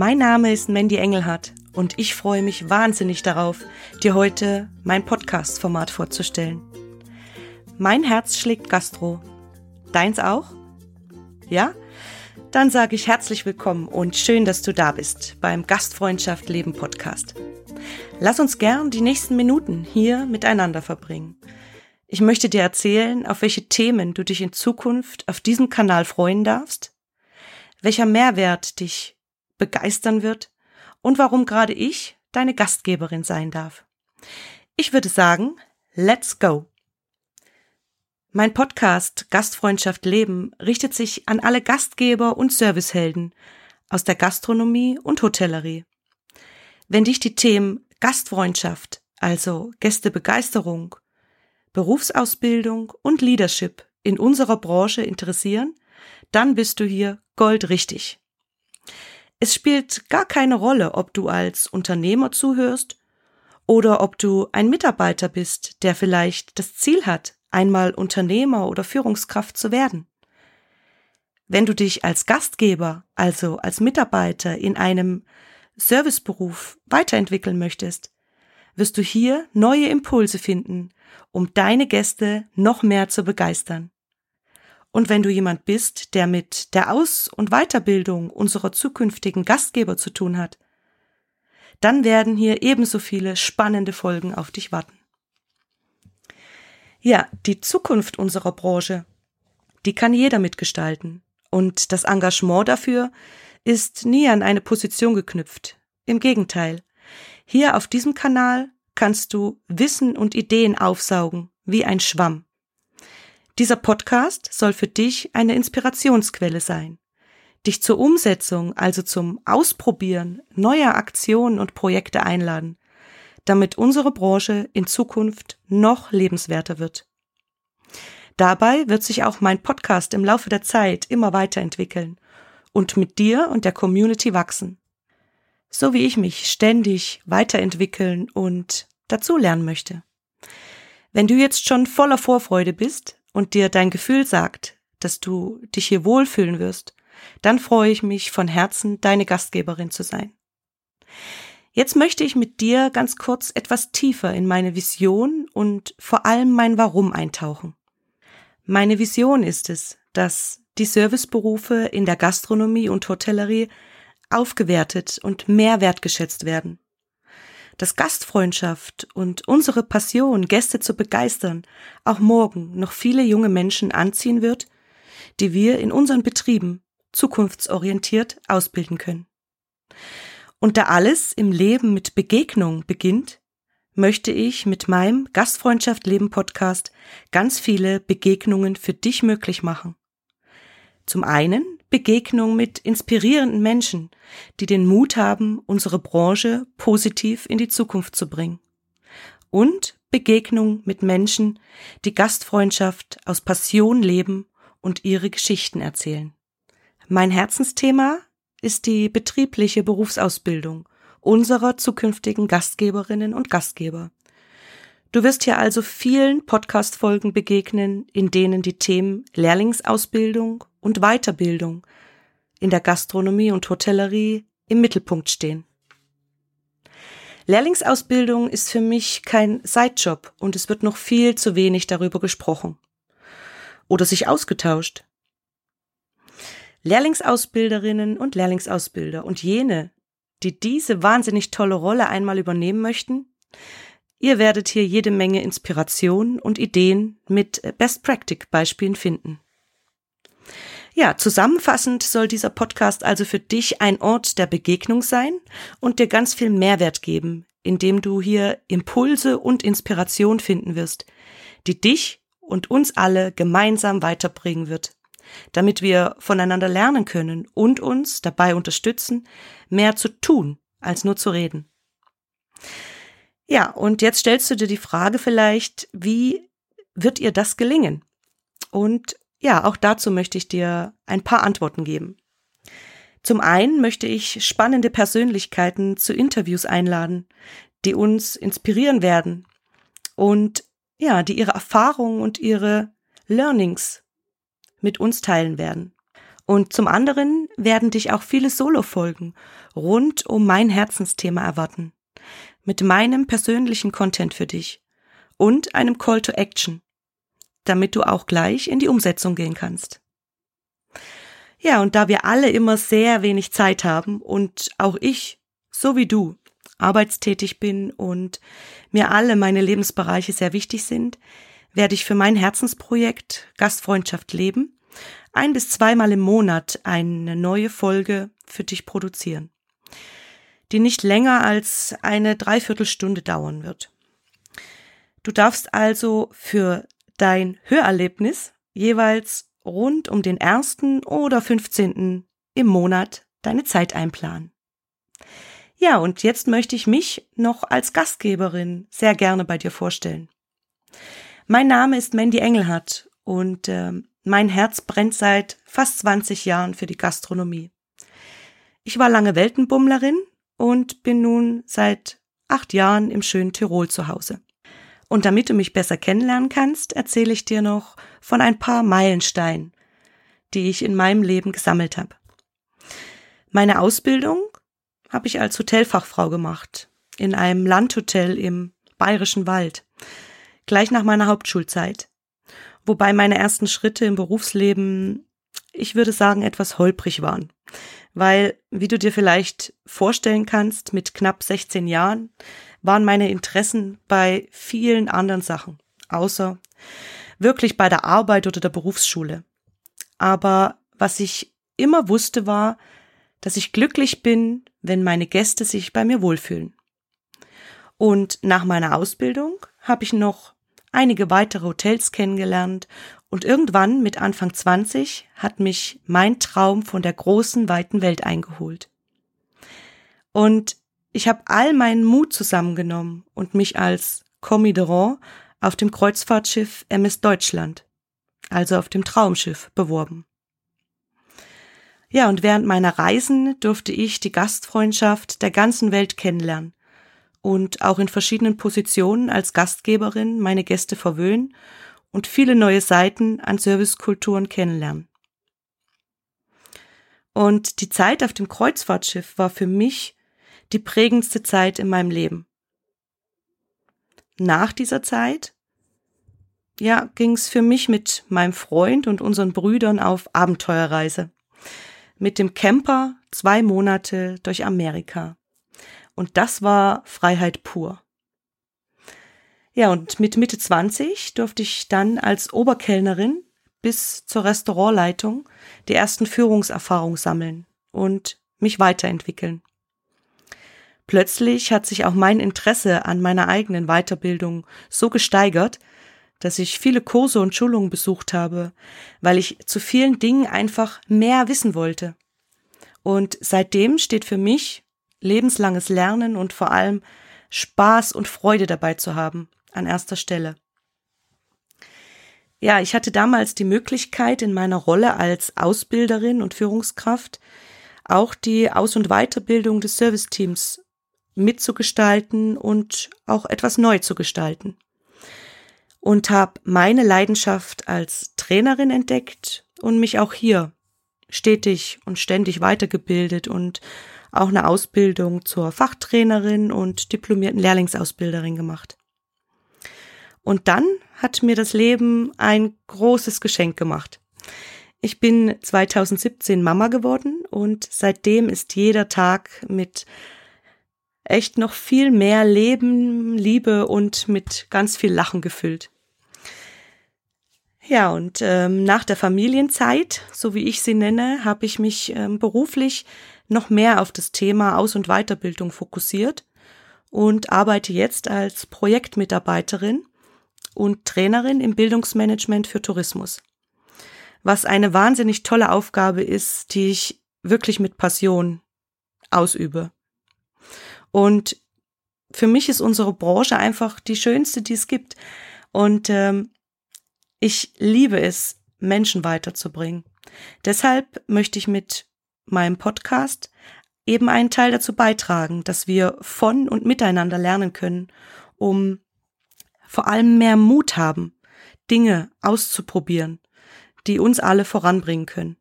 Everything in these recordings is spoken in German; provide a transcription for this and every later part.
Mein Name ist Mandy Engelhardt und ich freue mich wahnsinnig darauf, dir heute mein Podcast-Format vorzustellen. Mein Herz schlägt Gastro. Deins auch? Ja? Dann sage ich herzlich willkommen und schön, dass du da bist beim Gastfreundschaft Leben Podcast. Lass uns gern die nächsten Minuten hier miteinander verbringen. Ich möchte dir erzählen, auf welche Themen du dich in Zukunft auf diesem Kanal freuen darfst, welcher Mehrwert dich begeistern wird und warum gerade ich deine Gastgeberin sein darf. Ich würde sagen, let's go! Mein Podcast Gastfreundschaft Leben richtet sich an alle Gastgeber und Servicehelden aus der Gastronomie und Hotellerie. Wenn dich die Themen Gastfreundschaft, also Gästebegeisterung, Berufsausbildung und Leadership in unserer Branche interessieren, dann bist du hier goldrichtig. Es spielt gar keine Rolle, ob du als Unternehmer zuhörst oder ob du ein Mitarbeiter bist, der vielleicht das Ziel hat, einmal Unternehmer oder Führungskraft zu werden. Wenn du dich als Gastgeber, also als Mitarbeiter in einem Serviceberuf weiterentwickeln möchtest, wirst du hier neue Impulse finden, um deine Gäste noch mehr zu begeistern. Und wenn du jemand bist, der mit der Aus- und Weiterbildung unserer zukünftigen Gastgeber zu tun hat, dann werden hier ebenso viele spannende Folgen auf dich warten. Ja, die Zukunft unserer Branche, die kann jeder mitgestalten. Und das Engagement dafür ist nie an eine Position geknüpft. Im Gegenteil. Hier auf diesem Kanal kannst du Wissen und Ideen aufsaugen, wie ein Schwamm. Dieser Podcast soll für dich eine Inspirationsquelle sein, dich zur Umsetzung, also zum Ausprobieren neuer Aktionen und Projekte einladen damit unsere Branche in Zukunft noch lebenswerter wird. Dabei wird sich auch mein Podcast im Laufe der Zeit immer weiterentwickeln und mit dir und der Community wachsen. So wie ich mich ständig weiterentwickeln und dazulernen möchte. Wenn du jetzt schon voller Vorfreude bist und dir dein Gefühl sagt, dass du dich hier wohlfühlen wirst, dann freue ich mich von Herzen, deine Gastgeberin zu sein. Jetzt möchte ich mit dir ganz kurz etwas tiefer in meine Vision und vor allem mein Warum eintauchen. Meine Vision ist es, dass die Serviceberufe in der Gastronomie und Hotellerie aufgewertet und mehr wertgeschätzt werden. Dass Gastfreundschaft und unsere Passion, Gäste zu begeistern, auch morgen noch viele junge Menschen anziehen wird, die wir in unseren Betrieben zukunftsorientiert ausbilden können. Und da alles im Leben mit Begegnung beginnt, möchte ich mit meinem Gastfreundschaft Leben Podcast ganz viele Begegnungen für dich möglich machen. Zum einen Begegnung mit inspirierenden Menschen, die den Mut haben, unsere Branche positiv in die Zukunft zu bringen. Und Begegnung mit Menschen, die Gastfreundschaft aus Passion leben und ihre Geschichten erzählen. Mein Herzensthema ist die betriebliche Berufsausbildung unserer zukünftigen Gastgeberinnen und Gastgeber. Du wirst hier also vielen Podcast-Folgen begegnen, in denen die Themen Lehrlingsausbildung und Weiterbildung in der Gastronomie und Hotellerie im Mittelpunkt stehen. Lehrlingsausbildung ist für mich kein Sidejob und es wird noch viel zu wenig darüber gesprochen oder sich ausgetauscht. Lehrlingsausbilderinnen und Lehrlingsausbilder und jene, die diese wahnsinnig tolle Rolle einmal übernehmen möchten, ihr werdet hier jede Menge Inspiration und Ideen mit Best Practice Beispielen finden. Ja, zusammenfassend soll dieser Podcast also für dich ein Ort der Begegnung sein und dir ganz viel Mehrwert geben, indem du hier Impulse und Inspiration finden wirst, die dich und uns alle gemeinsam weiterbringen wird damit wir voneinander lernen können und uns dabei unterstützen, mehr zu tun, als nur zu reden. Ja, und jetzt stellst du dir die Frage vielleicht, wie wird ihr das gelingen? Und ja, auch dazu möchte ich dir ein paar Antworten geben. Zum einen möchte ich spannende Persönlichkeiten zu Interviews einladen, die uns inspirieren werden und ja, die ihre Erfahrungen und ihre Learnings mit uns teilen werden. Und zum anderen werden dich auch viele Solo-Folgen rund um mein Herzensthema erwarten. Mit meinem persönlichen Content für dich und einem Call to Action, damit du auch gleich in die Umsetzung gehen kannst. Ja, und da wir alle immer sehr wenig Zeit haben und auch ich, so wie du, arbeitstätig bin und mir alle meine Lebensbereiche sehr wichtig sind, werde ich für mein Herzensprojekt Gastfreundschaft leben ein bis zweimal im Monat eine neue Folge für dich produzieren, die nicht länger als eine Dreiviertelstunde dauern wird. Du darfst also für dein Hörerlebnis jeweils rund um den ersten oder 15. im Monat deine Zeit einplanen. Ja, und jetzt möchte ich mich noch als Gastgeberin sehr gerne bei dir vorstellen. Mein Name ist Mandy Engelhardt und äh, mein Herz brennt seit fast 20 Jahren für die Gastronomie. Ich war lange Weltenbummlerin und bin nun seit acht Jahren im schönen Tirol zu Hause. Und damit du mich besser kennenlernen kannst, erzähle ich dir noch von ein paar Meilensteinen, die ich in meinem Leben gesammelt habe. Meine Ausbildung habe ich als Hotelfachfrau gemacht, in einem Landhotel im Bayerischen Wald, gleich nach meiner Hauptschulzeit. Wobei meine ersten Schritte im Berufsleben, ich würde sagen, etwas holprig waren. Weil, wie du dir vielleicht vorstellen kannst, mit knapp 16 Jahren waren meine Interessen bei vielen anderen Sachen, außer wirklich bei der Arbeit oder der Berufsschule. Aber was ich immer wusste war, dass ich glücklich bin, wenn meine Gäste sich bei mir wohlfühlen. Und nach meiner Ausbildung habe ich noch einige weitere Hotels kennengelernt und irgendwann mit Anfang 20 hat mich mein Traum von der großen, weiten Welt eingeholt. Und ich habe all meinen Mut zusammengenommen und mich als Commis de Rang auf dem Kreuzfahrtschiff MS Deutschland, also auf dem Traumschiff, beworben. Ja, und während meiner Reisen durfte ich die Gastfreundschaft der ganzen Welt kennenlernen und auch in verschiedenen Positionen als Gastgeberin meine Gäste verwöhnen und viele neue Seiten an Servicekulturen kennenlernen. Und die Zeit auf dem Kreuzfahrtschiff war für mich die prägendste Zeit in meinem Leben. Nach dieser Zeit, ja, ging es für mich mit meinem Freund und unseren Brüdern auf Abenteuerreise. Mit dem Camper zwei Monate durch Amerika. Und das war Freiheit pur. Ja, und mit Mitte 20 durfte ich dann als Oberkellnerin bis zur Restaurantleitung die ersten Führungserfahrungen sammeln und mich weiterentwickeln. Plötzlich hat sich auch mein Interesse an meiner eigenen Weiterbildung so gesteigert, dass ich viele Kurse und Schulungen besucht habe, weil ich zu vielen Dingen einfach mehr wissen wollte. Und seitdem steht für mich lebenslanges Lernen und vor allem Spaß und Freude dabei zu haben an erster Stelle. Ja, ich hatte damals die Möglichkeit in meiner Rolle als Ausbilderin und Führungskraft auch die Aus- und Weiterbildung des Serviceteams mitzugestalten und auch etwas neu zu gestalten. Und habe meine Leidenschaft als Trainerin entdeckt und mich auch hier stetig und ständig weitergebildet und auch eine Ausbildung zur Fachtrainerin und diplomierten Lehrlingsausbilderin gemacht. Und dann hat mir das Leben ein großes Geschenk gemacht. Ich bin 2017 Mama geworden und seitdem ist jeder Tag mit echt noch viel mehr Leben, Liebe und mit ganz viel Lachen gefüllt. Ja, und ähm, nach der Familienzeit, so wie ich sie nenne, habe ich mich ähm, beruflich noch mehr auf das Thema Aus- und Weiterbildung fokussiert und arbeite jetzt als Projektmitarbeiterin und Trainerin im Bildungsmanagement für Tourismus. Was eine wahnsinnig tolle Aufgabe ist, die ich wirklich mit Passion ausübe. Und für mich ist unsere Branche einfach die schönste, die es gibt. Und ähm, ich liebe es, Menschen weiterzubringen. Deshalb möchte ich mit meinem Podcast eben einen Teil dazu beitragen, dass wir von und miteinander lernen können, um vor allem mehr Mut haben, Dinge auszuprobieren, die uns alle voranbringen können.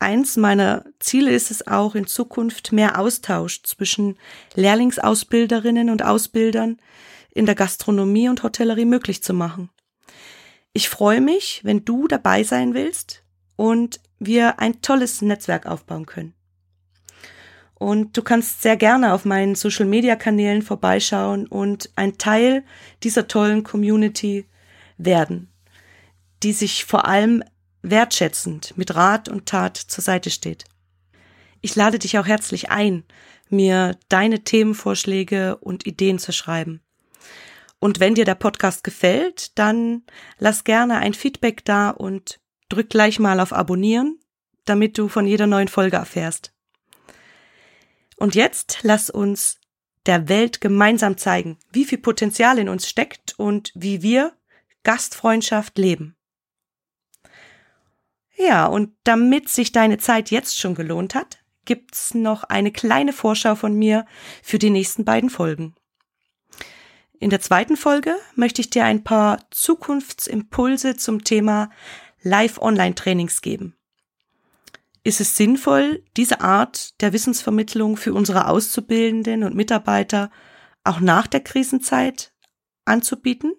Eins meiner Ziele ist es auch in Zukunft mehr Austausch zwischen Lehrlingsausbilderinnen und Ausbildern in der Gastronomie und Hotellerie möglich zu machen. Ich freue mich, wenn du dabei sein willst und wir ein tolles Netzwerk aufbauen können. Und du kannst sehr gerne auf meinen Social-Media-Kanälen vorbeischauen und ein Teil dieser tollen Community werden, die sich vor allem wertschätzend mit Rat und Tat zur Seite steht. Ich lade dich auch herzlich ein, mir deine Themenvorschläge und Ideen zu schreiben. Und wenn dir der Podcast gefällt, dann lass gerne ein Feedback da und drück gleich mal auf Abonnieren, damit du von jeder neuen Folge erfährst. Und jetzt lass uns der Welt gemeinsam zeigen, wie viel Potenzial in uns steckt und wie wir Gastfreundschaft leben. Ja, und damit sich deine Zeit jetzt schon gelohnt hat, gibt's noch eine kleine Vorschau von mir für die nächsten beiden Folgen. In der zweiten Folge möchte ich dir ein paar Zukunftsimpulse zum Thema Live-Online-Trainings geben. Ist es sinnvoll, diese Art der Wissensvermittlung für unsere Auszubildenden und Mitarbeiter auch nach der Krisenzeit anzubieten?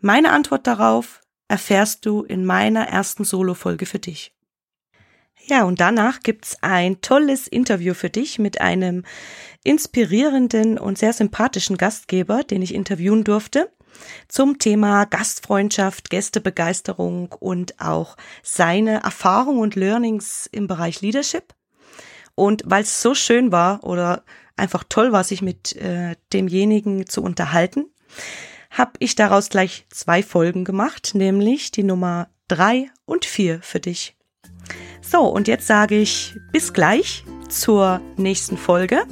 Meine Antwort darauf erfährst du in meiner ersten Solo-Folge für dich. Ja, und danach gibt's ein tolles Interview für dich mit einem inspirierenden und sehr sympathischen Gastgeber, den ich interviewen durfte, zum Thema Gastfreundschaft, Gästebegeisterung und auch seine Erfahrung und Learnings im Bereich Leadership. Und weil es so schön war oder einfach toll war, sich mit äh, demjenigen zu unterhalten, habe ich daraus gleich zwei Folgen gemacht, nämlich die Nummer drei und vier für dich. So, und jetzt sage ich bis gleich zur nächsten Folge.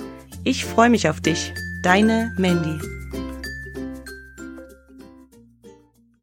Ich freue mich auf dich. Deine Mandy.